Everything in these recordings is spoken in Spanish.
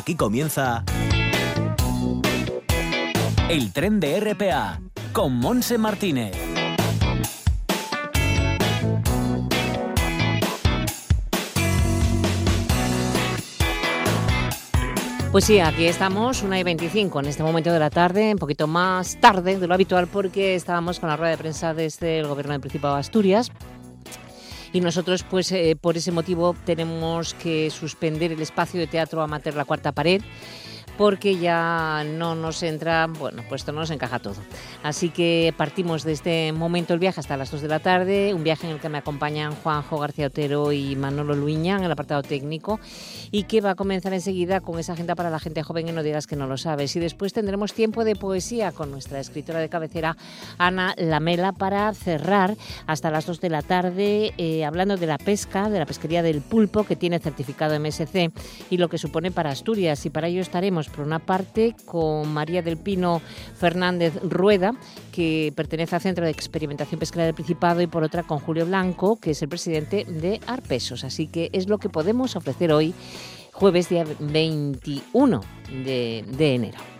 Aquí comienza el tren de RPA con Monse Martínez. Pues sí, aquí estamos, una y 25 en este momento de la tarde, un poquito más tarde de lo habitual porque estábamos con la rueda de prensa desde el Gobierno del Principado de Asturias y nosotros pues eh, por ese motivo tenemos que suspender el espacio de teatro amateur La Cuarta Pared porque ya no nos entra, bueno, pues esto no nos encaja todo. Así que partimos de este momento el viaje hasta las 2 de la tarde, un viaje en el que me acompañan Juanjo García Otero y Manolo Luiña en el apartado técnico y que va a comenzar enseguida con esa agenda para la gente joven y no digas que no lo sabes. Y después tendremos tiempo de poesía con nuestra escritora de cabecera Ana Lamela para cerrar hasta las 2 de la tarde eh, hablando de la pesca, de la pesquería del pulpo que tiene certificado MSC y lo que supone para Asturias. Y para ello estaremos por una parte con María del Pino Fernández Rueda, que pertenece al Centro de Experimentación Pesquera del Principado, y por otra con Julio Blanco, que es el presidente de Arpesos. Así que es lo que podemos ofrecer hoy, jueves día 21 de, de enero.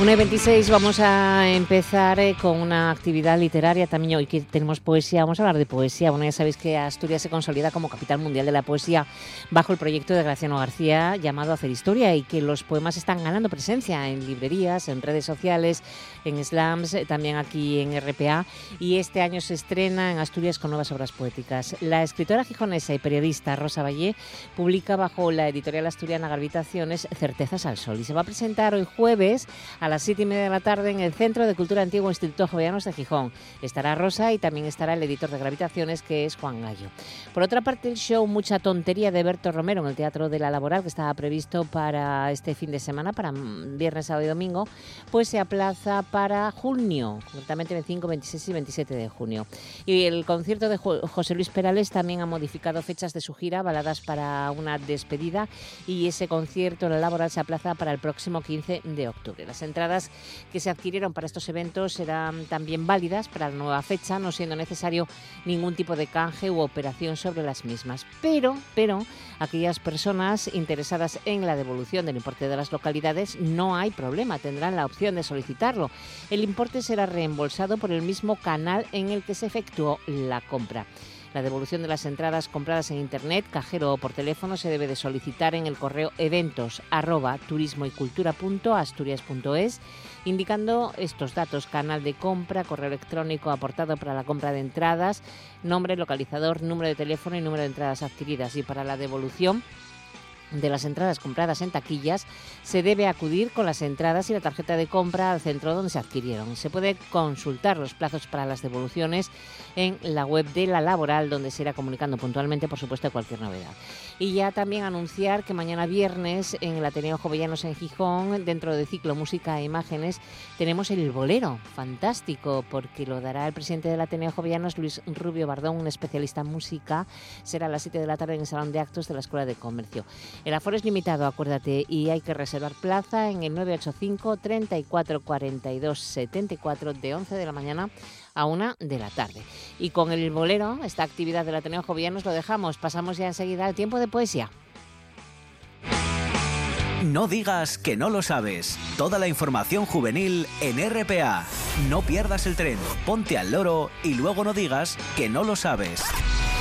1 y 26 vamos a empezar eh, con una actividad literaria también hoy que tenemos poesía, vamos a hablar de poesía. Bueno, ya sabéis que Asturias se consolida como capital mundial de la poesía bajo el proyecto de Graciano García llamado Hacer Historia y que los poemas están ganando presencia en librerías, en redes sociales, en slams, eh, también aquí en RPA y este año se estrena en Asturias con nuevas obras poéticas. La escritora gijonesa y periodista Rosa Vallé publica bajo la editorial asturiana Gravitaciones Certezas al Sol y se va a presentar hoy jueves a las siete y media de la tarde en el Centro de Cultura Antiguo Instituto Jovellanos de Gijón. Estará Rosa y también estará el editor de Gravitaciones, que es Juan Gallo. Por otra parte, el show Mucha Tontería de Berto Romero en el Teatro de la Laboral, que estaba previsto para este fin de semana, para viernes, sábado y domingo, pues se aplaza para junio, concretamente 25, 26 y 27 de junio. Y el concierto de José Luis Perales también ha modificado fechas de su gira, baladas para una despedida, y ese concierto en la Laboral se aplaza para el próximo 15 de octubre. Las entradas que se adquirieron para estos eventos serán también válidas para la nueva fecha, no siendo necesario ningún tipo de canje u operación sobre las mismas. Pero, pero, aquellas personas interesadas en la devolución del importe de las localidades no hay problema, tendrán la opción de solicitarlo. El importe será reembolsado por el mismo canal en el que se efectuó la compra. La devolución de las entradas compradas en Internet, cajero o por teléfono se debe de solicitar en el correo eventos turismo y cultura indicando estos datos, canal de compra, correo electrónico aportado para la compra de entradas, nombre, localizador, número de teléfono y número de entradas adquiridas. Y para la devolución, de las entradas compradas en taquillas, se debe acudir con las entradas y la tarjeta de compra al centro donde se adquirieron. Se puede consultar los plazos para las devoluciones en la web de la laboral, donde se irá comunicando puntualmente, por supuesto, cualquier novedad. Y ya también anunciar que mañana viernes en el Ateneo Jovellanos en Gijón, dentro del ciclo Música e Imágenes, tenemos el bolero, fantástico, porque lo dará el presidente del Ateneo Jovellanos, Luis Rubio Bardón, un especialista en música. Será a las 7 de la tarde en el Salón de Actos de la Escuela de Comercio. El aforo es limitado, acuérdate, y hay que reservar plaza en el 985 34 42 74 de 11 de la mañana a 1 de la tarde. Y con el bolero, esta actividad del Ateneo Jovianos lo dejamos. Pasamos ya enseguida al tiempo de poesía. No digas que no lo sabes. Toda la información juvenil en RPA. No pierdas el tren, ponte al loro y luego no digas que no lo sabes.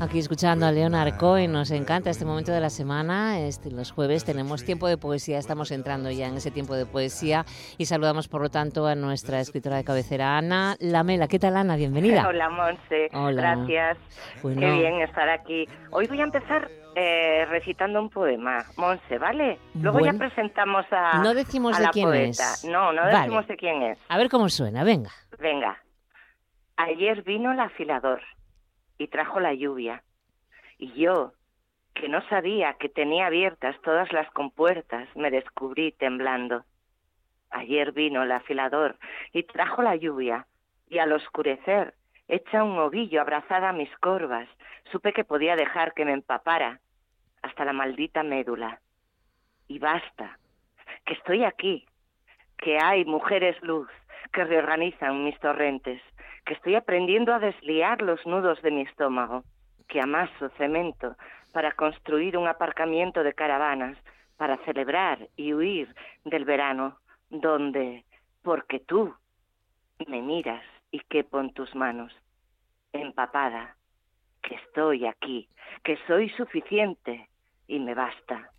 Aquí escuchando a Leonard Cohen, nos encanta este momento de la semana. Este, los jueves tenemos tiempo de poesía, estamos entrando ya en ese tiempo de poesía y saludamos por lo tanto a nuestra escritora de cabecera, Ana Lamela. ¿Qué tal, Ana? Bienvenida. Hola, Monse. Hola. Gracias. Bueno. Qué bien estar aquí. Hoy voy a empezar eh, recitando un poema, Monse, ¿vale? Luego Bueno. ya presentamos a, No decimos a de la quién poeta. es. No, no Vale. decimos de quién es. A ver cómo suena, venga. Venga. Ayer vino el afilador y trajo la lluvia. Y yo, que no sabía que tenía abiertas todas las compuertas, me descubrí temblando. Ayer vino el afilador y trajo la lluvia, y al oscurecer, hecha un ovillo abrazada a mis corvas, supe que podía dejar que me empapara hasta la maldita médula. Y basta, que estoy aquí, que hay mujeres luz que reorganizan mis torrentes, que estoy aprendiendo a desliar los nudos de mi estómago, que amaso cemento para construir un aparcamiento de caravanas, para celebrar y huir del verano, donde, porque tú me miras y quepo en tus manos, empapada, que estoy aquí, que soy suficiente y me basta.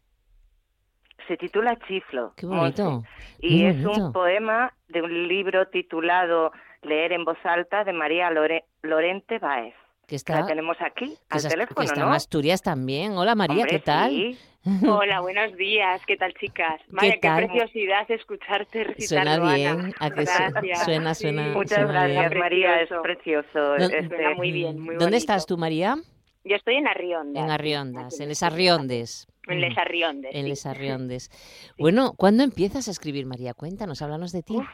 Se titula Chiflo. Qué Monse, bonito. y es un poema de un libro titulado Leer en voz alta de María Lore- Lorente Báez. Que Que está, la tenemos aquí, que al está- teléfono, que está ¿no? en Asturias también. Hola María, Hombre, ¿qué tal? sí. Hola, buenos días. ¿Qué tal, chicas? Vaya, qué, tal? preciosidad escucharte Suena recitarlo, bien. ¿a que Gracias. suena, Sí. suena, Muchas suena gracias, bien. María, es Precioso. este- Suena muy bien, muy ¿Dónde bonito. estás tú, María? Yo estoy en Arriondas. En Arriondas, en Les Arriondes. En Les Mm, Arriondes, En sí. Les Arriondes. Bueno, ¿cuándo empiezas a escribir, María? Cuéntanos, háblanos de ti. Uf,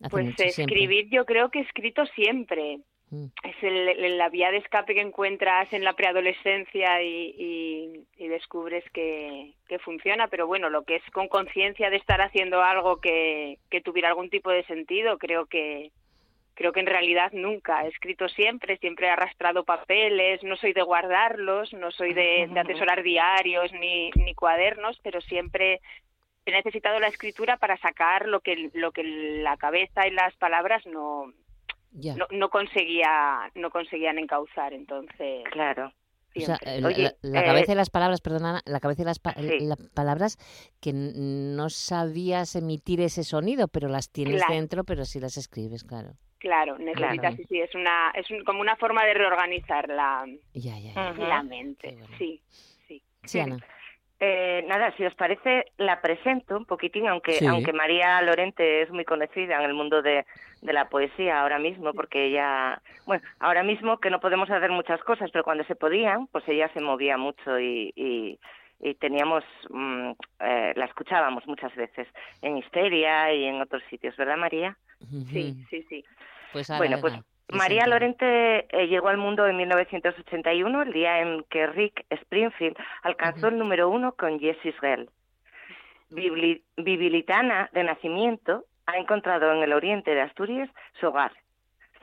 Hace Pues siempre. escribir yo creo que he escrito siempre. Mm. Es el- el- la vía de escape que encuentras en la preadolescencia y, y- y descubres que, que funciona, pero bueno, lo que es con conciencia de estar haciendo algo que, que tuviera algún tipo de sentido, creo que creo que en realidad nunca. He escrito siempre, siempre he arrastrado papeles, no soy de guardarlos, no soy de, de atesorar diarios ni, ni cuadernos, pero siempre he necesitado la escritura para sacar lo que lo que la cabeza y las palabras no Ya. no, no conseguía no conseguían encauzar entonces Claro. O sea, siempre. la, la- la eh, cabeza y las palabras, perdona, la cabeza y las, pa- Sí. las palabras que no sabías emitir ese sonido, pero las tienes Claro. dentro, pero sí las escribes, claro. claro necesitas Claro. sí sí es una es un- como una forma de reorganizar la, Ya, ya, ya. Ujú. la mente bueno. sí sí Sí, Ana. Eh, nada, si os parece, la presento un poquitín, aunque Sí. aunque María Lorente es muy conocida en el mundo de, de la poesía ahora mismo, porque ella, bueno, ahora mismo que no podemos hacer muchas cosas, pero cuando se podían, pues ella se movía mucho y, y, y teníamos, mm, eh, la escuchábamos muchas veces en Histeria y en otros sitios, ¿verdad, María? sí sí sí Pues Bueno, pues venga, María. Lorente eh, llegó al mundo en 1981, el día en que Rick Springfield alcanzó el número uno con Jessie Girl. Bibli- Bibilitana de nacimiento, ha encontrado en el oriente de Asturias su hogar.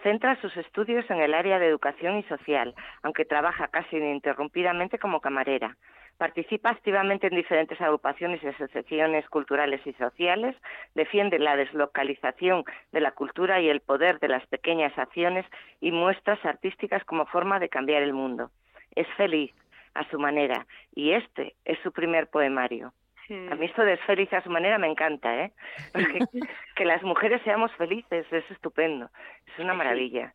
Centra sus estudios en el área de educación y social, aunque trabaja casi ininterrumpidamente como camarera. Participa activamente en diferentes agrupaciones y asociaciones culturales y sociales, defiende la deslocalización de la cultura y el poder de las pequeñas acciones y muestras artísticas como forma de cambiar el mundo. Es feliz a su manera y este es su primer poemario. A mí esto de es feliz a su manera me encanta, ¿eh? Porque que las mujeres seamos felices es estupendo, es una maravilla.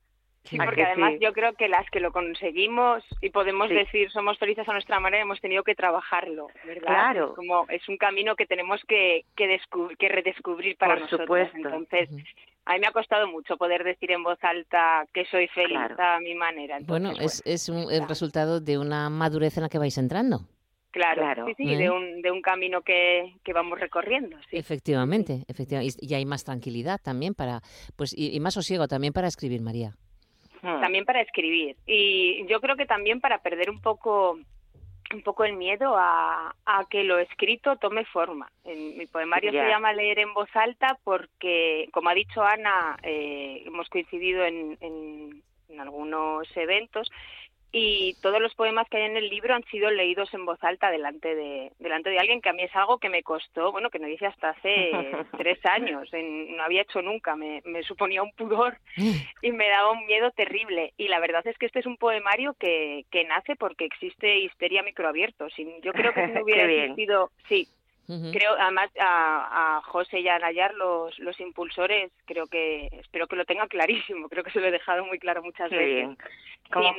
Sí, ¿A porque que además sí? yo creo que las que lo conseguimos y podemos Sí. decir somos felices a nuestra manera hemos tenido que trabajarlo, ¿verdad? Claro. Es como es un camino que tenemos que que, que redescubrir para Por nosotros. supuesto. Entonces, a mí me ha costado mucho poder decir en voz alta que soy feliz Claro. a mi manera. Bueno, es, es un, el resultado de una madurez en la que vais entrando. claro, claro. sí, sí, ¿Eh? de un de un camino que, que vamos recorriendo, sí. Efectivamente, efectivamente. Y, y hay más tranquilidad también para, pues, y, y más sosiego también para escribir, María. Hmm. también para escribir y yo creo que también para perder un poco un poco el miedo a, a que lo escrito tome forma. En mi poemario se llama Leer en voz alta porque, como ha dicho Ana, eh, hemos coincidido en, en, en algunos eventos y todos los poemas que hay en el libro han sido leídos en voz alta delante de delante de alguien que a mí es algo que me costó bueno que no hice hasta hace tres años no había hecho nunca me, me, suponía un pudor y me daba un miedo terrible. Y la verdad es que este es un poemario que, que nace porque existe histeria microabierto. Sin yo creo que si no hubiera existido sí Creo, además, a, a, José y a Nayar, los, los impulsores, creo que, espero que lo tengan clarísimo, creo que se lo he dejado muy claro muchas veces. ¿Cómo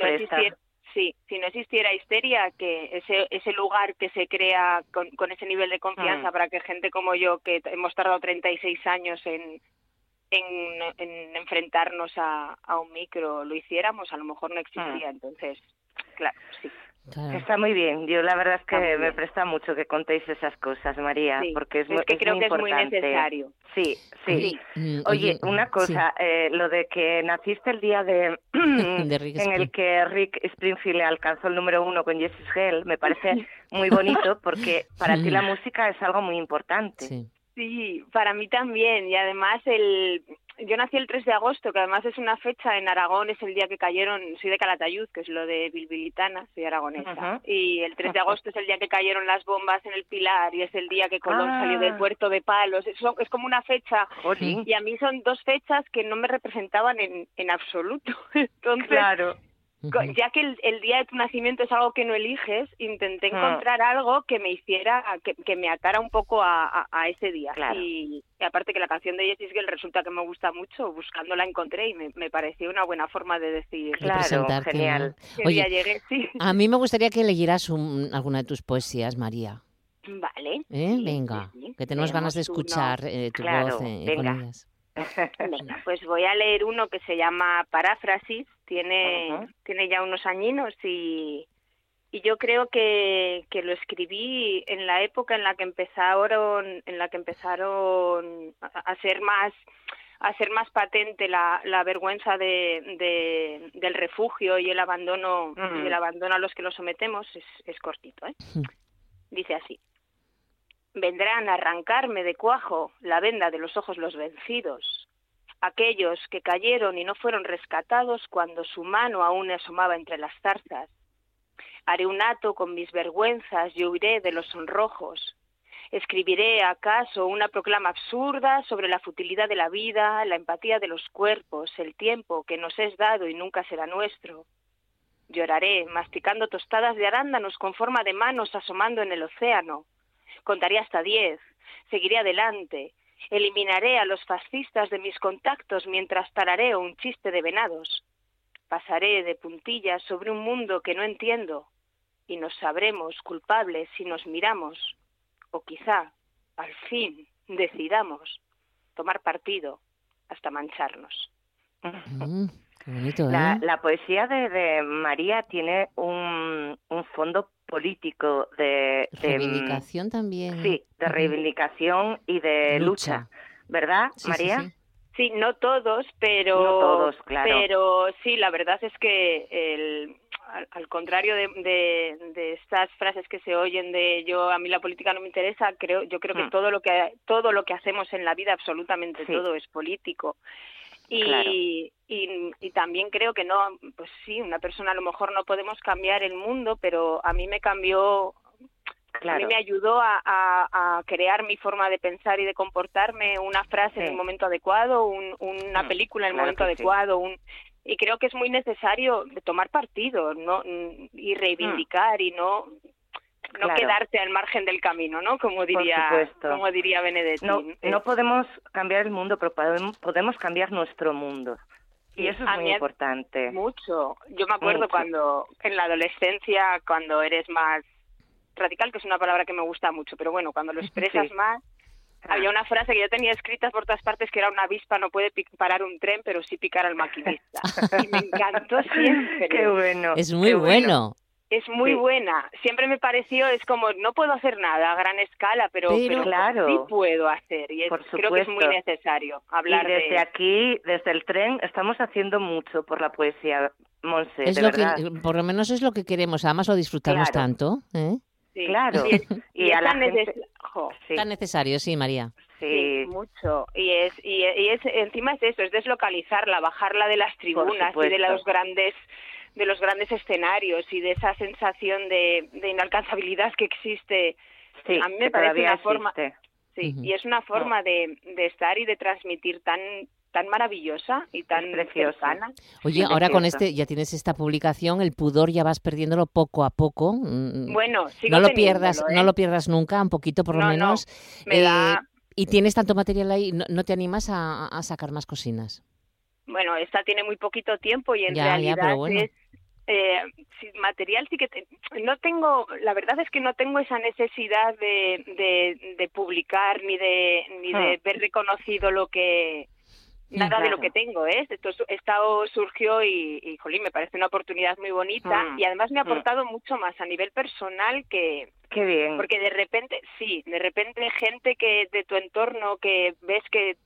Sí, si no existiera histeria, que ese, ese lugar que se crea con, con ese nivel de confianza mm. para que gente como yo, que hemos tardado 36 años en, en, en enfrentarnos a, a, un micro, lo hiciéramos, a lo mejor no existiría. Mm. Entonces, claro, sí. Está muy bien. Yo la verdad es que me presta mucho que contéis esas cosas, María, porque es, que creo que es muy necesario. Sí, sí. Mm, oye, una cosa, eh, lo de que naciste el día de, en el que Rick Springfield alcanzó el número uno con Jessie Hell, me parece muy bonito porque para ti la música es algo muy importante. Sí. Sí, para mí también. Y además el, yo nací el 3 de agosto, que además es una fecha en Aragón, es el día que cayeron, soy de Calatayud, que es lo de Bilbilitana, soy aragonesa, y el 3 de agosto es el día que cayeron las bombas en el Pilar y es el día que Colón salió del ah. puerto de Palos, es, es como una fecha, y a mí son dos fechas que no me representaban en, en absoluto. Entonces, claro ya que el, día de tu nacimiento es algo que no eliges, intenté ah. encontrar algo que me hiciera, que, me atara un poco a, ese día. Y, aparte que la canción de Jessie Gill resulta que me gusta mucho, buscando la encontré y me, pareció una buena forma de decir. Claro, genial. Oye, A mí me gustaría que leyeras alguna de tus poesías, María. Vale. ¿Eh? venga, que tenemos ganas de escuchar eh, tu voz eh, venga. Venga, pues voy a leer uno que se llama Paráfrasis, tiene, tiene ya unos añinos y, y yo creo que, que lo escribí en la época en la que empezaron, en la que empezaron a, ser más a ser más patente la, la vergüenza de, de, del refugio y el abandono y el abandono a los que lo sometemos. Es, es cortito ¿eh? dice así vendrán a arrancarme de cuajo la venda de los ojos los vencidos, aquellos que cayeron y no fueron rescatados cuando su mano aún asomaba entre las zarzas. Haré un hato con mis vergüenzas y huiré de los sonrojos. Escribiré acaso una proclama absurda sobre la futilidad de la vida, la empatía de los cuerpos, el tiempo que nos es dado y nunca será nuestro. Lloraré, masticando tostadas de arándanos con forma de manos asomando en el océano, Contaré hasta diez, seguiré adelante, eliminaré a los fascistas de mis contactos mientras tararé un chiste de venados. Pasaré de puntillas sobre un mundo que no entiendo y nos sabremos culpables si nos miramos o quizá, al fin, decidamos tomar partido hasta mancharnos. Mm, ¿eh? la, poesía de, María tiene un, un fondo político de, mm, reivindicación también. Sí, de reivindicación y de lucha, ¿verdad, María? Sí, no todos, pero no todos, claro. pero sí, la verdad es que el, al, contrario de, de, estas frases que se oyen de yo a mí la política no me interesa, creo yo creo que hmm. todo lo que todo lo que hacemos en la vida absolutamente todo es político y, y, también creo que no, pues sí, una persona a lo mejor no podemos cambiar el mundo, pero a mí me cambió, a mí me ayudó a, a, crear mi forma de pensar y de comportarme, una frase en el momento adecuado, una mm, película en el momento adecuado, un, y creo que es muy necesario tomar partido no y reivindicar y no no quedarte al margen del camino, ¿no? Como diría, como diría Benedetti. No, no podemos cambiar el mundo, pero podemos cambiar nuestro mundo. Y eso es muy importante. Mucho. Yo me acuerdo cuando en la adolescencia, cuando eres más radical, que es una palabra que me gusta mucho, pero bueno, cuando lo expresas más, había una frase que yo tenía escrita por todas partes que era una avispa no puede parar un tren, pero sí picar al maquinista. y me encantó siempre. Qué bueno. Es muy bueno es muy buena. Siempre me pareció, es como, no puedo hacer nada a gran escala, pero, claro. sí puedo hacer. Y creo que es muy necesario hablar y desde aquí, desde el tren, estamos haciendo mucho por la poesía, Monse, es lo Que, por lo menos es lo que queremos, además lo disfrutamos tanto. ¿eh? Sí. Claro. Y, a la Tan necesario, sí, María. Sí. mucho. Y es, y, es, encima es eso, es deslocalizarla, bajarla de las tribunas y de los grandes de los grandes escenarios y de esa sensación de, de inalcanzabilidad que existe. Sí, a mí me que parece una forma, sí, y es una forma de, de estar y de transmitir tan tan maravillosa y tan precioso. cercana. Oye, ahora con este, ya tienes esta publicación, el pudor ya vas perdiéndolo poco a poco. mm, Bueno, sigo no lo pierdas, ¿eh? no lo pierdas nunca, un poquito por lo No, no, menos. me Eh, da- Y tienes tanto material ahí, ¿no, no te animas a, a sacar más cocinas? Bueno, esta tiene muy poquito tiempo y en Ya, realidad pero bueno. es eh, material sí que te- no tengo la verdad es que no tengo esa necesidad de, de, de publicar ni de ni de Hmm. ver reconocido lo que nada de lo que tengo ¿eh? esto esto surgió y, y jolín, me parece una oportunidad muy bonita Hmm. y además me ha Hmm. aportado mucho más a nivel personal que Qué bien. porque de repente, sí, de repente gente que de tu entorno que ves que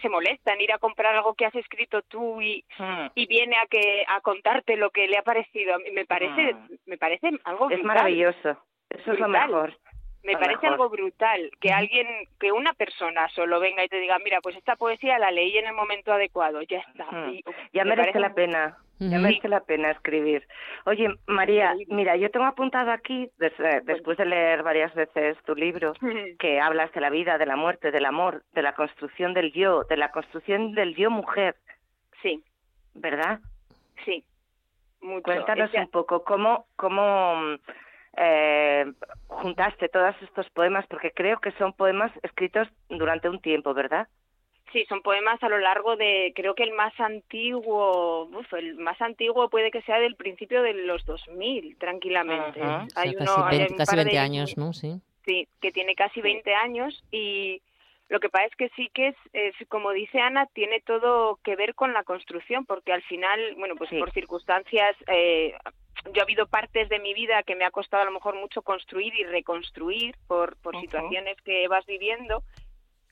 se molesta en ir a comprar algo que has escrito tú y, Mm. y viene a que a contarte lo que le ha parecido. A mí me parece, Mm. me parece algo Es maravilloso. Eso es lo mejor. Me parece mejor. algo brutal que alguien, que una persona solo venga y te diga, mira, pues esta poesía la leí en el momento adecuado, ya está. Mm. Y, Ya me merece parece la pena. Ya merece la pena escribir. Oye, María, mira, yo tengo apuntado aquí, des- eh, después de leer varias veces tu libro, que hablas de la vida, de la muerte, del amor, de la construcción del yo, de la construcción del yo mujer, Sí, ¿verdad? sí. Mucho. Cuéntanos Es que- un poco cómo, cómo mm, eh, juntaste todos estos poemas, porque creo que son poemas escritos durante un tiempo, ¿verdad? Sí, son poemas a lo largo de, creo que el más antiguo, uf, el más antiguo puede que sea del principio de los 2000, tranquilamente. Ajá. O sea, Hay casi, uno, hay 20, un casi par de 20 ellos años, ¿no? Sí. Sí, que tiene casi 20 años y lo que pasa es que sí que es, es, como dice Ana, tiene todo que ver con la construcción, porque al final, bueno, pues Sí. por circunstancias, eh, yo ha habido partes de mi vida que me ha costado a lo mejor mucho construir y reconstruir por, por Ujú. situaciones que vas viviendo.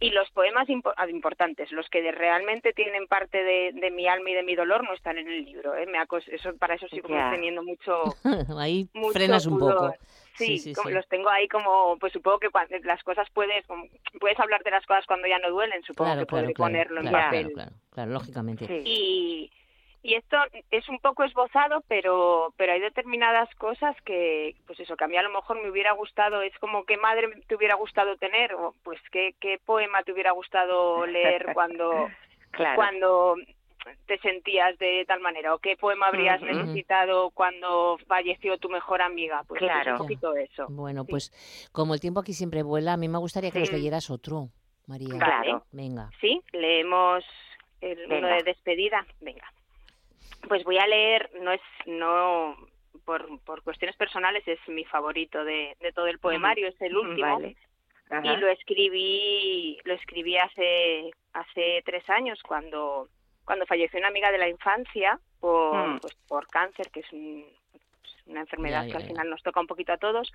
Y los poemas impo- ah, importantes, los que de- realmente tienen parte de, de mi alma y de mi dolor, no están en el libro. ¿eh? Me ha eso, para eso sigo Ya. teniendo mucho, Ahí mucho frenas un pudor. poco. Sí, Sí, sí, como sí. los tengo ahí como, pues supongo que cuando las cosas puedes, puedes hablar de las cosas cuando ya no duelen, supongo Claro, que claro, claro, ponerlo en claro, papel. claro, claro, claro, lógicamente. Sí. Y, y esto es un poco esbozado, pero, pero hay determinadas cosas que, pues eso, que a mí a lo mejor me hubiera gustado, es como qué madre te hubiera gustado tener, o pues qué, qué poema te hubiera gustado leer cuando, Claro. cuando te sentías de tal manera, o qué poema habrías necesitado cuando falleció tu mejor amiga, pues, pues Claro. un poquito eso. Bueno, Sí. pues como el tiempo aquí siempre vuela, a mí me gustaría que nos Sí. leyeras otro, María. Claro. Venga. Sí, leemos el uno de despedida. Venga. Pues voy a leer, no es, no, por, por cuestiones personales es mi favorito de, de todo el poemario, es el último. Vale. Y lo escribí, lo escribí hace, hace tres años cuando, cuando falleció una amiga de la infancia por, Mm. pues, por cáncer, que es un- pues, una enfermedad Ya, que ya, al final nos toca un poquito a todos.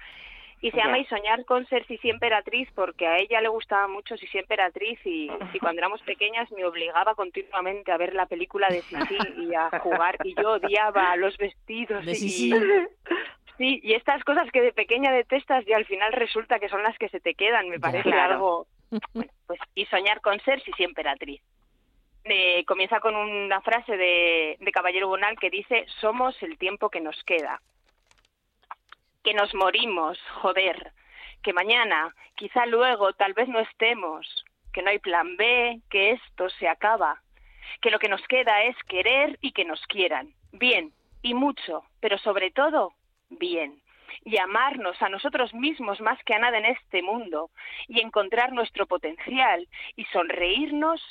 Y se llama Y soñar con ser Sisi Emperatriz porque a ella le gustaba mucho Sisi Emperatriz y, y cuando éramos pequeñas me obligaba continuamente a ver la película de Sisi y a jugar y yo odiaba los vestidos De y, Sisi. Sí, y estas cosas que de pequeña detestas y al final resulta que son las que se te quedan, me parece Claro. algo... Bueno, pues y soñar con ser Sisi Emperatriz. Eh, comienza con una frase de, de Caballero Bonal que dice, somos el tiempo que nos queda. Que nos morimos, joder. Que mañana, quizá luego, tal vez no estemos. Que no hay plan B, que esto se acaba. Que lo que nos queda es querer y que nos quieran. Bien, y mucho, pero sobre todo, bien. Y amarnos a nosotros mismos más que a nada en este mundo. Y encontrar nuestro potencial y sonreírnos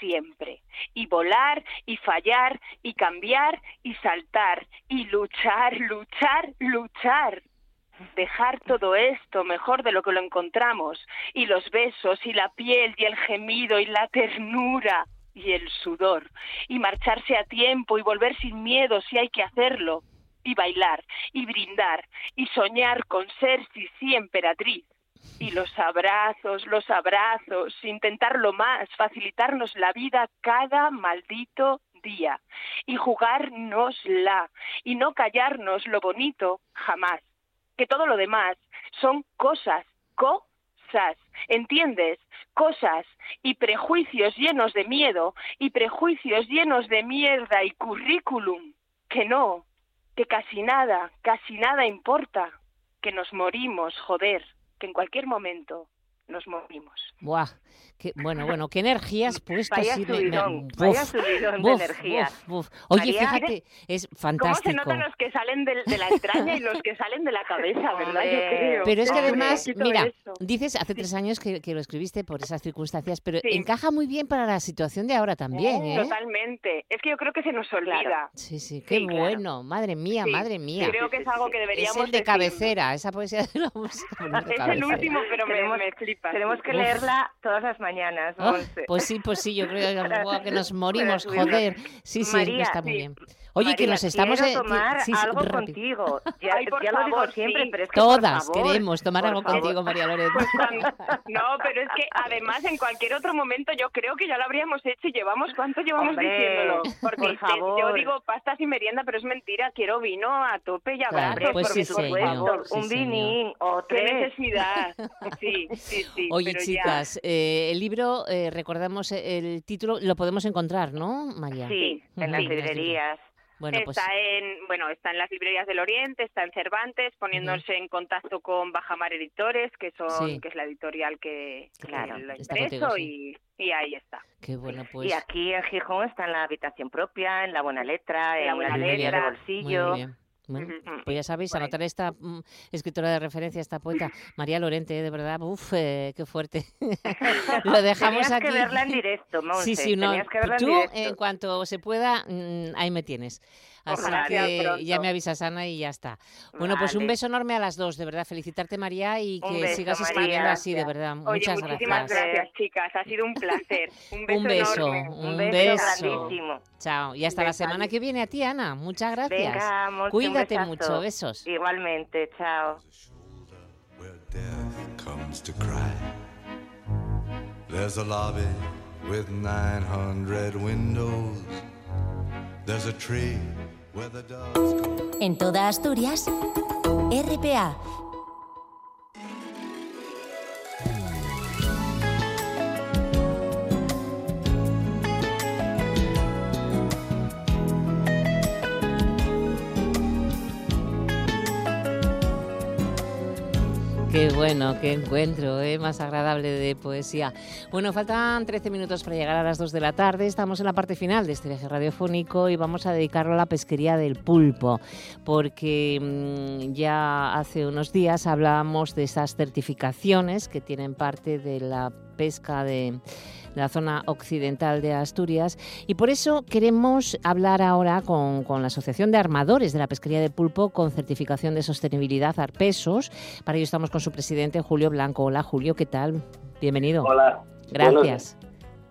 siempre. Y volar y fallar y cambiar y saltar y luchar, luchar, luchar. Dejar todo esto mejor de lo que lo encontramos. Y los besos y la piel y el gemido y la ternura y el sudor. Y marcharse a tiempo y volver sin miedo si hay que hacerlo. Y bailar y brindar y soñar con ser Sisi emperatriz y los abrazos, los abrazos, intentarlo más, facilitarnos la vida cada maldito día. Y jugárnosla y no callarnos lo bonito jamás, que todo lo demás son cosas, cosas, ¿entiendes? Cosas y prejuicios llenos de miedo y prejuicios llenos de mierda y currículum que no, que casi nada, casi nada importa, que nos morimos, joder, que en cualquier momento nos morimos. Buah, qué, bueno, bueno, qué energías puestas. Vaya sí, me- me- subidón, vaya subidón de buf. Oye, María, fíjate, es ¿Cómo se fantástico. notan los que salen del- de, la entraña y los que salen de la cabeza, verdad? Yo creo. Pero es que además, mira, eso. dices hace tres años que, que lo escribiste por esas circunstancias, pero Sí. encaja muy bien para la situación de ahora también, ¿eh? Totalmente. Es que yo creo que se nos olvida. Sí, sí, qué Sí, claro. bueno, madre mía, madre mía. Creo que es algo que Es deberíamos el de decir. cabecera, esa poesía de la música. de Es el último, pero me, me flipa. Tenemos que Uf. leerla todas las mañanas, Monse. pues sí, pues sí, yo creo que, que nos morimos, joder. Sí, sí, María, está muy sí. bien. Oye, que María, nos estamos... quiero eh, tomar sí, sí, algo rápido. contigo. Ya, Ay, por ya lo digo favor, siempre, sí. pero es que por Todas favor, queremos tomar por algo favor. contigo, María Loreto. Pues cuando- No, pero es que además en cualquier otro momento yo creo que ya lo habríamos hecho y llevamos, ¿cuánto llevamos Hombre, diciéndolo? Porque por te- favor. yo digo pastas y merienda, pero es mentira, quiero vino a tope y abrazos, Claro, pues porque sí, por favor, Sí, un vinín o qué tres. necesidad. Sí, sí, sí. Oye, pero ya- chicas, eh, el libro, eh, recordamos eh, el título, lo podemos encontrar, ¿no, María? Sí, en Ujú, las en las librerías. Bueno, pues está en bueno está en las librerías del Oriente está en Cervantes poniéndose en contacto con Bajamar Editores que son Sí. que es la editorial que, que Claro, lo está impreso contigo, y, y ahí está qué bueno, pues... Y aquí en Gijón está en la habitación propia, en la buena letra, En La Buena librería de Letra. bolsillo. Muy bien. Bueno, Ujú. pues ya sabéis, anotar esta mm, escritora de referencia, esta poeta, María Lorente, de verdad, uff, eh, qué fuerte. Lo dejamos Tenías aquí. que verla en directo, Monse. Sí, sí, no. Tenías que verla en Tú, directo. en cuanto se pueda, mm, ahí me tienes. Así Ojalá que ya me avisas, Ana, y ya está. Bueno, pues un Vale. beso enorme a las dos, de verdad. Felicitarte, María, y que beso, sigas María, escribiendo así, de verdad. oye Muchas muchísimas gracias. gracias chicas ha sido un placer un beso, Un beso, enorme. un beso, beso. grandísimo. Chao. Y hasta la Beso, semana Ani. que viene a ti, Ana. Muchas gracias. Venga, Cuídate mucho. Besos. Igualmente, chao. There's a lobby with 900 windows. There's a tree En toda Asturias, RPA. Qué bueno, qué encuentro, ¿eh? más agradable de poesía. Bueno, faltan 13 minutos para llegar a las 2 de la tarde. Estamos en la parte final de este viaje radiofónico y vamos a dedicarlo a la pesquería del pulpo, porque mm, ya hace unos días hablábamos de esas certificaciones que tienen parte de la pesca de la zona occidental de Asturias y por eso queremos hablar ahora con, con la Asociación de Armadores de la Pesquería del Pulpo con certificación de sostenibilidad Arpesos. Para ello estamos con su presidente Julio Blanco. Hola Julio, ¿qué tal? Bienvenido. Hola. Gracias.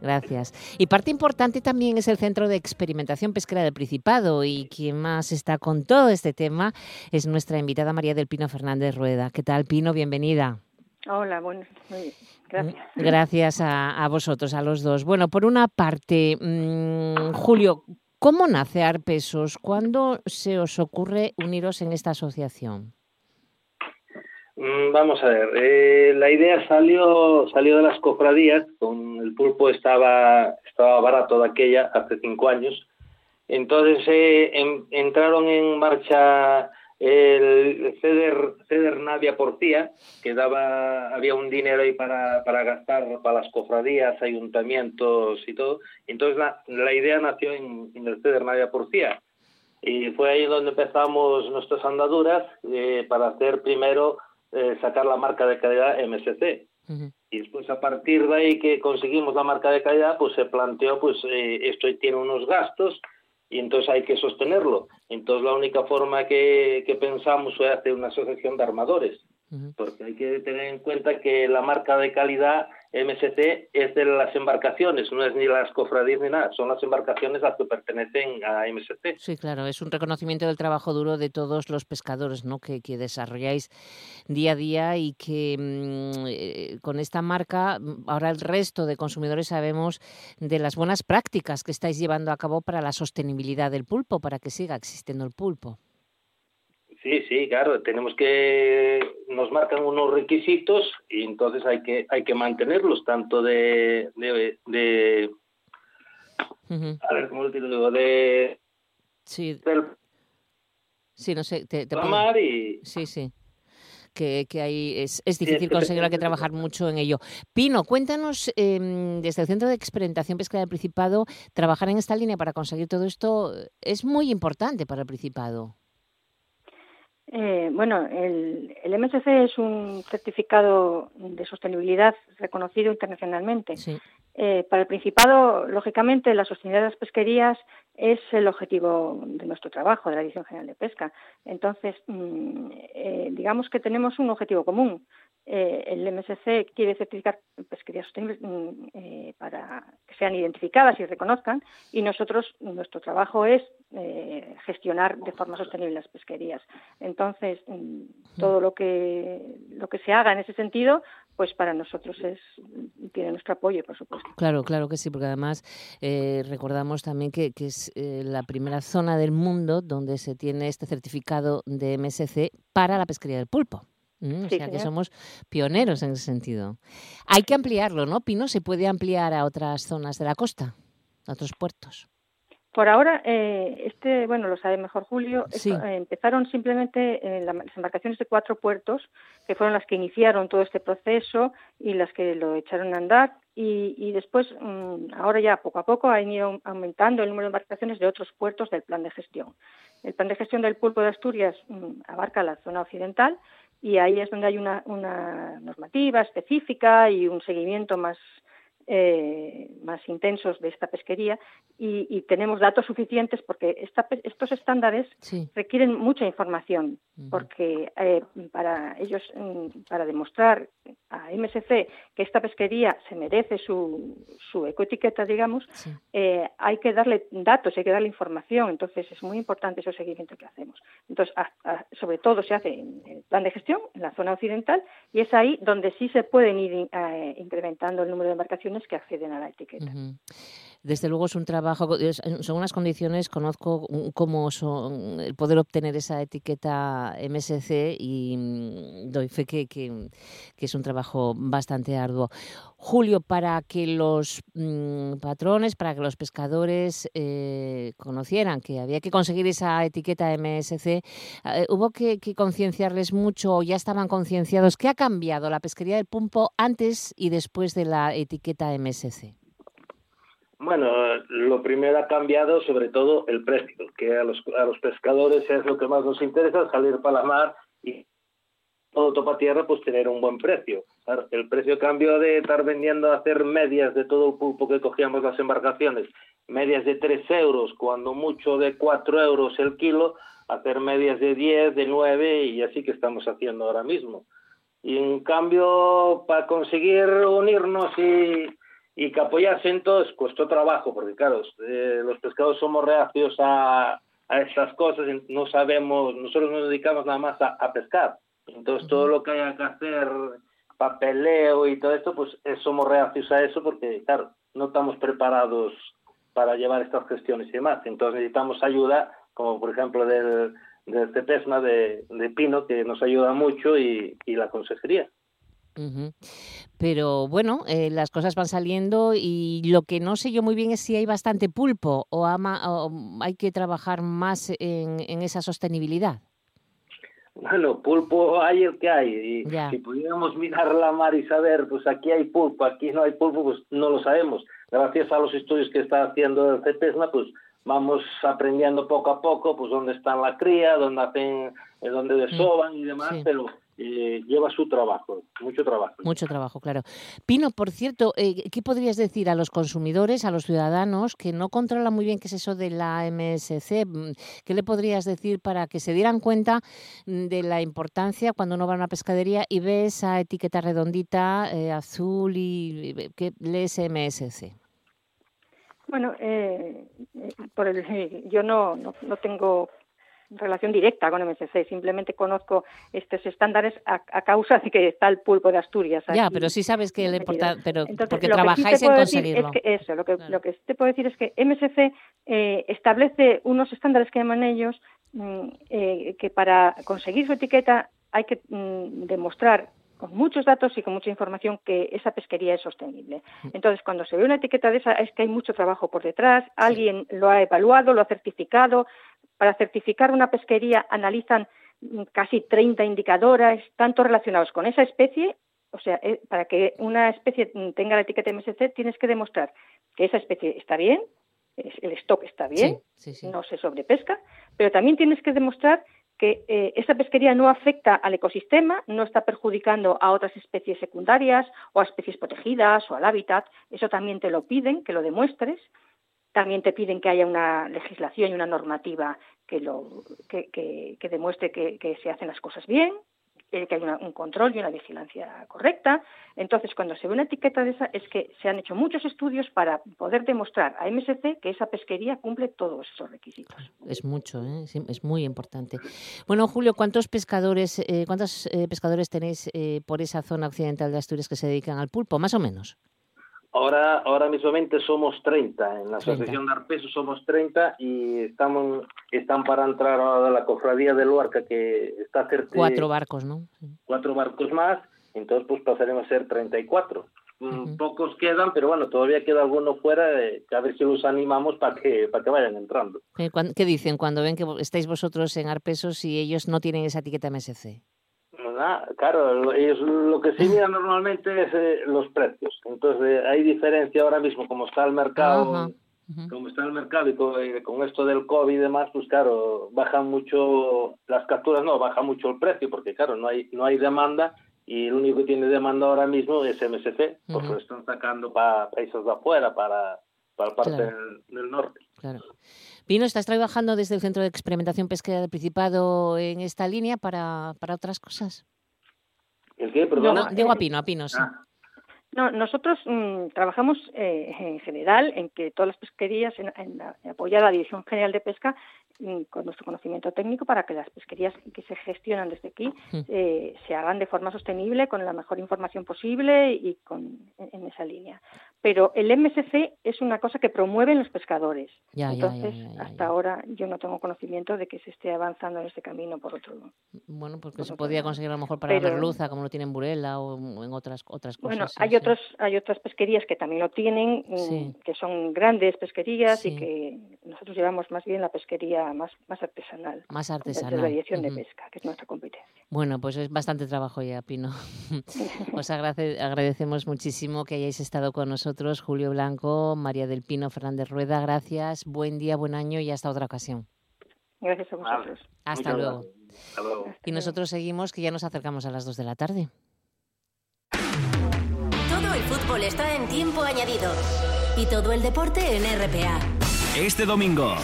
Gracias. Y parte importante también es el Centro de Experimentación Pesquera del Principado y quien más está con todo este tema es nuestra invitada María del Pino Fernández Rueda. ¿Qué tal, Pino? Bienvenida. Hola, bueno, muy bien. Gracias. Gracias a, a vosotros, a los dos. Bueno, por una parte, mm, Julio, ¿cómo nace Arpesos? ¿Cuándo se os ocurre uniros en esta asociación? Mm, Vamos a ver, eh, la idea salió salió de las cofradías, con el pulpo estaba estaba barato de aquella hace cinco años, entonces eh, en- entraron en marcha el CEDER, CEDER Navia Porcía, que daba había un dinero ahí para, para gastar para las cofradías, ayuntamientos y todo, entonces la, la idea nació en, en el CEDER Navia Porcía. Y fue ahí donde empezamos nuestras andaduras eh, para hacer primero eh, sacar la marca de calidad MSC. Ujú. Y después a partir de ahí que conseguimos la marca de calidad, pues se planteó, pues eh, esto tiene unos gastos y entonces hay que sostenerlo. Entonces la única forma que, que pensamos fue hacer una asociación de armadores, Porque hay que tener en cuenta que la marca de calidad MSC es de las embarcaciones, no es ni las cofradías ni nada, son las embarcaciones las que pertenecen a MSC. Sí, claro, es un reconocimiento del trabajo duro de todos los pescadores ¿no? que, que desarrolláis día a día y que mm, eh, con esta marca mm, ahora el resto de consumidores sabemos de las buenas prácticas que estáis llevando a cabo para la sostenibilidad del pulpo, para que siga existiendo el pulpo. Sí, sí, claro, tenemos que nos marcan unos requisitos y entonces hay que hay que mantenerlos tanto de de, de a ver cómo lo digo de Sí, del Sí, no sé. Te, te pongo- y Sí, sí. Que, que ahí es, es difícil conseguirlo, hay que trabajar mucho en ello. Pino, cuéntanos, em, desde el Centro de Experimentación Pesquera del Principado, trabajar en esta línea para conseguir todo esto eh, es muy importante para el Principado. Eh, bueno, el, el MSC es un certificado de sostenibilidad reconocido internacionalmente. Sí. Eh, para el Principado, lógicamente, la sostenibilidad de las pesquerías es el objetivo de nuestro trabajo, de la Dirección General de Pesca. Entonces, mm, eh, digamos que tenemos un objetivo común. Eh, el MSC quiere certificar pesquerías sostenibles mm, eh, para que sean identificadas y reconozcan, y nosotros, nuestro trabajo es eh, gestionar de forma sostenible las pesquerías. Entonces, mm, todo lo que lo que se haga en ese sentido, pues para nosotros es tiene nuestro apoyo, por supuesto. Claro, claro que sí, porque además eh, recordamos también que, es eh, la primera zona del mundo donde se tiene este certificado de MSC para la pesquería del pulpo. Mm, o sea que somos pioneros en ese sentido. Hay que ampliarlo, ¿no, Pino? ¿Se puede ampliar a otras zonas de la costa, a otros puertos? Por ahora, eh, este, bueno, lo sabe mejor Julio, Sí. esto, eh, empezaron simplemente eh, la- las embarcaciones de cuatro puertos, que fueron las que iniciaron todo este proceso y las que lo echaron a andar, y, y después, mm, ahora ya poco a poco, ha ido aumentando el número de embarcaciones de otros puertos del plan de gestión. El plan de gestión del pulpo de Asturias mm, abarca la zona occidental y ahí es donde hay una, una normativa específica y un seguimiento más eh, más intensos de esta pesquería y, y tenemos datos suficientes porque esta estos estándares Sí. requieren mucha información porque eh, para ellos mm, para demostrar a MSC que esta pesquería se merece su, su ecoetiqueta digamos Sí. eh, hay que darle datos hay que darle información entonces es muy importante ese seguimiento que hacemos entonces a- a- sobre todo se hace en el plan de gestión en la zona occidental y es ahí donde sí se pueden ir incrementando el número de embarcaciones que acceden a la etiqueta Ujú. Desde luego es un trabajo, son unas condiciones, conozco cómo son el poder obtener esa etiqueta MSC y mm, doy fe que, que- es un trabajo bastante arduo. Julio, para que los mm, patrones, para que los pescadores eh, conocieran que había que conseguir esa etiqueta MSC, eh, hubo que, que concienciarles mucho, o ya estaban concienciados. ¿Qué ha cambiado la pesquería del pulpo antes y después de la etiqueta MSC? Bueno, lo primero ha cambiado sobre todo el precio, que a los, a los pescadores es lo que más nos interesa, salir para la mar y todo topa tierra, pues tener un buen precio. El precio cambió de estar vendiendo, hacer medias de todo el pulpo que cogíamos las embarcaciones, medias de 3 euros, cuando mucho de 4 euros el kilo, hacer medias de 10, de 9 y así que estamos haciendo ahora mismo. Y en cambio, para conseguir unirnos y, y que apoyarse en todo, es- costó trabajo, porque claro, eh, los pescadores somos reacios a, a estas cosas, y no sabemos, nosotros nos dedicamos nada más a, a pescar. Entonces todo lo que haya que hacer, papeleo y todo esto, pues eh, somos reacios a eso porque, claro, no estamos preparados para llevar estas gestiones y demás. Entonces necesitamos ayuda, como por ejemplo del, del CEPESMA de, de Pino, que nos ayuda mucho, y, y la consejería. Pero bueno, eh, las cosas van saliendo y lo que no sé yo muy bien es si hay bastante pulpo o, ama- o hay que trabajar más en, en esa sostenibilidad. Bueno, pulpo hay el que hay. Y Ya. si pudiéramos mirar la mar y saber, pues aquí hay pulpo, aquí no hay pulpo, pues no lo sabemos. Gracias a los estudios que está haciendo el CEPESMA, pues vamos aprendiendo poco a poco, pues dónde está la cría, dónde hacen, eh, dónde desoban y demás, sí. pero eh, lleva su trabajo, mucho trabajo. Mucho trabajo, claro. Pino, por cierto, eh, ¿qué podrías decir a los consumidores, a los ciudadanos que no controlan muy bien qué es eso de la MSC? Mm, ¿Qué le podrías decir para que se dieran cuenta mm, de la importancia cuando uno va a una pescadería y ve esa etiqueta redondita, eh, azul y que lees MSC? Bueno, eh, por el, yo no, no, no tengo relación directa con MSC, simplemente conozco estos estándares a, a causa de que está el pulpo de Asturias. Ya, pero sí sabes que le importa, pero Entonces, porque sí trabajáis en conseguirlo. Es que eso, lo que, Claro. lo que te puedo decir es que MSC eh, establece unos estándares que llaman ellos mm, eh, que para conseguir su etiqueta hay que mm, demostrar con muchos datos y con mucha información que esa pesquería es sostenible. Entonces, cuando se ve una etiqueta de esa, es que hay mucho trabajo por detrás, alguien lo ha evaluado, lo ha certificado, para certificar una pesquería analizan mm, casi 30 indicadores, tanto relacionados con esa especie, o sea, eh, para que una especie mm, tenga la etiqueta MSC tienes que demostrar que esa especie está bien, el stock está bien, no se sobrepesca, pero también tienes que demostrar que eh, esa pesquería no afecta al ecosistema, no está perjudicando a otras especies secundarias o a especies protegidas o al hábitat. Eso también te lo piden, que lo demuestres. También te piden que haya una legislación y una normativa que, lo, que, demuestre que, se hacen las cosas bien, que hay un control y una vigilancia correcta. Entonces, cuando se ve una etiqueta de esa, es que se han hecho muchos estudios para poder demostrar a MSC que esa pesquería cumple todos esos requisitos. Es mucho, ¿eh? es muy importante. Bueno, Julio, ¿cuántos pescadores, eh, cuántos eh, pescadores tenéis por esa zona occidental de Asturias que se dedican al pulpo, más o menos? Ahora, ahora mismamente somos 30, en la Asociación de Arpesos somos 30 y estamos, están para entrar a la cofradía de Luarca que está cerca. Cuatro barcos, ¿no? Cuatro barcos más, entonces pues pasaremos a ser 34. Uh Pocos quedan, pero bueno, todavía queda alguno fuera, eh, a ver si los animamos para que, para que vayan entrando. ¿Qué dicen cuando ven que estáis vosotros en Arpesos y ellos no tienen esa etiqueta MSC? Claro, ellos lo que sí miran normalmente es eh, los precios. Entonces eh, hay diferencia ahora mismo, como está el mercado, como está el mercado y eh, con, esto del COVID y demás, pues claro, bajan mucho las capturas, no, baja mucho el precio, porque claro, no hay, no hay demanda y el único que tiene demanda ahora mismo es MSC, porque lo están sacando para países de afuera, para, para parte del, norte. Claro. Pino, ¿estás trabajando desde el Centro de Experimentación Pesquera del Principado en esta línea para, para otras cosas? ¿El qué? Perdona. No, digo a Pino, a Pino, sí. Ah. No, nosotros mm, trabajamos eh, en general en que todas las pesquerías, en, en, apoyar a la Dirección General de Pesca, con nuestro conocimiento técnico para que las pesquerías que se gestionan desde aquí eh, se hagan de forma sostenible, con la mejor información posible y con, en, esa línea. Pero el MSC es una cosa que promueven los pescadores. Entonces, hasta ahora yo no tengo conocimiento de que se esté avanzando en este camino por otro lado. Bueno, porque se podría conseguir a lo mejor para la merluza, como lo tiene en Burela o en otras, otras cosas. Bueno, hay, Otros, hay otras pesquerías que también lo tienen, mm, que son grandes pesquerías y que nosotros llevamos más bien la pesquería más, más artesanal. Más artesanal. De la dirección de pesca, que es nuestra competencia. Bueno, pues es bastante trabajo ya, Pino. Os agradecemos muchísimo que hayáis estado con nosotros, Julio Blanco, María del Pino, Fernández Rueda. Gracias, buen día, buen año y hasta otra ocasión. Gracias a vosotros. Hasta luego. Hasta luego. Y nosotros seguimos, que ya nos acercamos a las 2 de la tarde. Todo el fútbol está en tiempo añadido y todo el deporte en RPA. Este domingo,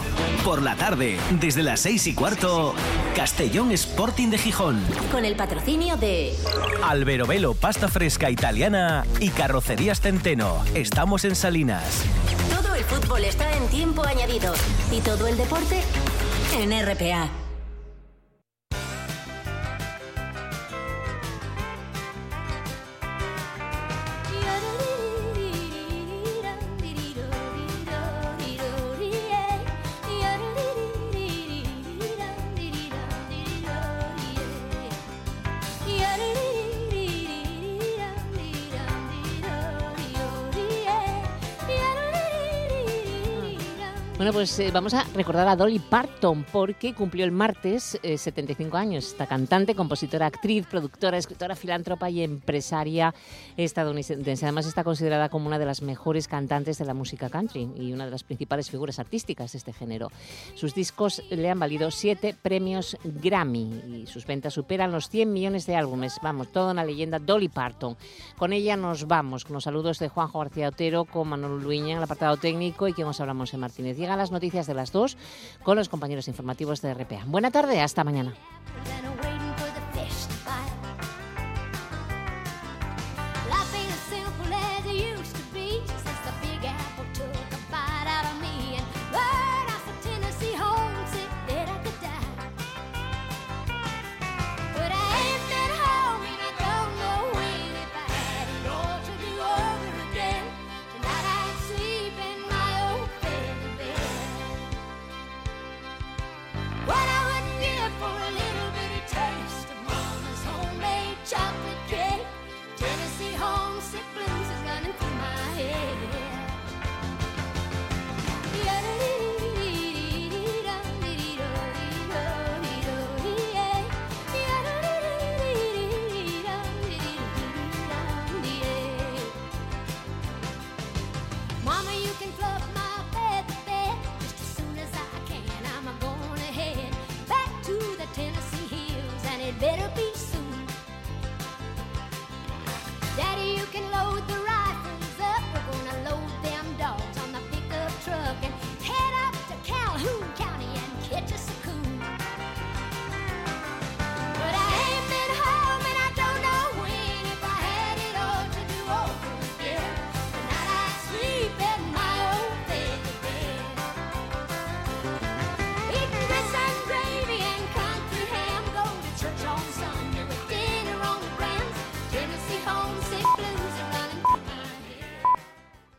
por la tarde, desde las 6 y cuarto, Castellón Sporting de Gijón. Con el patrocinio de Albero Velo, pasta fresca italiana y carrocerías Centeno. Estamos en Salinas. Todo el fútbol está en tiempo añadido y todo el deporte en RPA. Bueno, pues eh, vamos a recordar a Dolly Parton porque cumplió el martes 75 eh, años. Esta cantante, compositora, actriz, productora, escritora, filántropa y empresaria estadounidense. Además está considerada como una de las mejores cantantes de la música country y una de las principales figuras artísticas de este género. Sus discos le han valido siete premios Grammy y sus ventas superan los 100 millones de álbumes. Vamos, toda una leyenda, Dolly Parton. Con ella nos vamos, con los saludos de Juanjo García Otero, con Manuel Luiña en el apartado técnico y quien os hablamos en Martínez las noticias de las dos con los compañeros informativos de RPA. Buena tarde, hasta mañana.